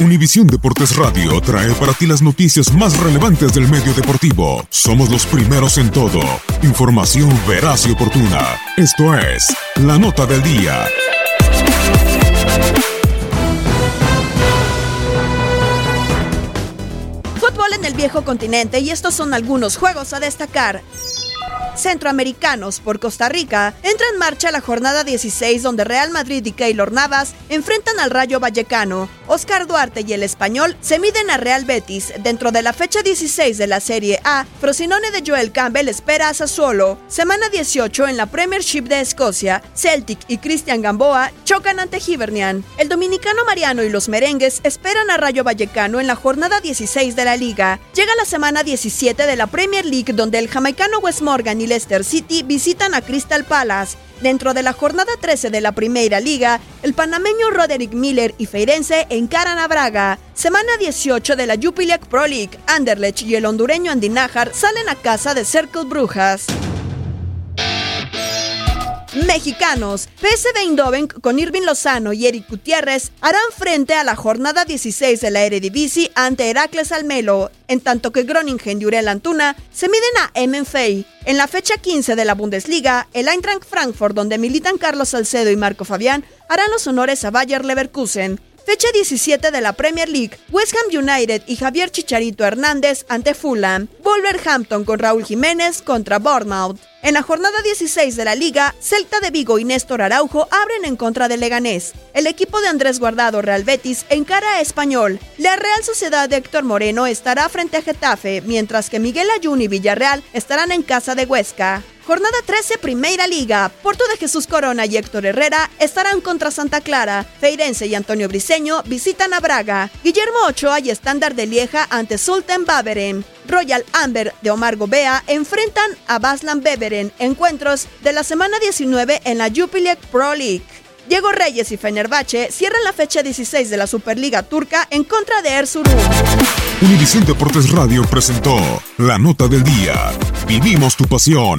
Univisión Deportes Radio trae para ti las noticias más relevantes del medio deportivo. Somos los primeros en todo. Información veraz y oportuna. Esto es La Nota del Día. Fútbol en el viejo continente y estos son algunos juegos a destacar centroamericanos por Costa Rica, entra en marcha la jornada 16 donde Real Madrid y Keylor Navas enfrentan al Rayo Vallecano. Oscar Duarte y el Español se miden a Real Betis. Dentro de la fecha 16 de la Serie A, Frosinone de Joel Campbell espera a Sassuolo. Semana 18 en la Premiership de Escocia, Celtic y Cristian Gamboa chocan ante Hibernian. El dominicano Mariano y los merengues esperan a Rayo Vallecano en la jornada 16 de la liga. Llega la semana 17 de la Premier League donde el jamaicano Wes Morgan y Leicester City visitan a Crystal Palace. Dentro de la jornada 13 de la Primera Liga, el panameño Roderick Miller y Feirense encaran a Braga. Semana 18 de la Jupiler Pro League, Anderlecht y el hondureño Andy Najar salen a casa de Circle Brujas. Mexicanos, PSV Eindhoven con Irving Lozano y Eric Gutiérrez harán frente a la jornada 16 de la Eredivisie ante Heracles Almelo, en tanto que Groningen y Uriel Antuna se miden a MFA. En la fecha 15 de la Bundesliga, el Eintracht Frankfurt, donde militan Carlos Salcedo y Marco Fabián, harán los honores a Bayer Leverkusen. Fecha 17 de la Premier League, West Ham United y Javier Chicharito Hernández ante Fulham. Wolverhampton con Raúl Jiménez contra Bournemouth. En la jornada 16 de la liga, Celta de Vigo y Néstor Araujo abren en contra de Leganés. El equipo de Andrés Guardado Real Betis encara a Español. La Real Sociedad de Héctor Moreno estará frente a Getafe, mientras que Miguel Ayun y Villarreal estarán en casa de Huesca. Jornada 13, Primera Liga. Porto de Jesús Corona y Héctor Herrera estarán contra Santa Clara. Feirense y Antonio Briseño visitan a Braga. Guillermo Ochoa y Estándar de Lieja ante Sultan Baveren. Royal Amber de Omar Gobea enfrentan a Baslan Beveren. Encuentros de la semana 19 en la Jupiler Pro League. Diego Reyes y Fenerbahce cierran la fecha 16 de la Superliga Turca en contra de Erzurum. Univisión Deportes Radio presentó La Nota del Día. Vivimos tu pasión.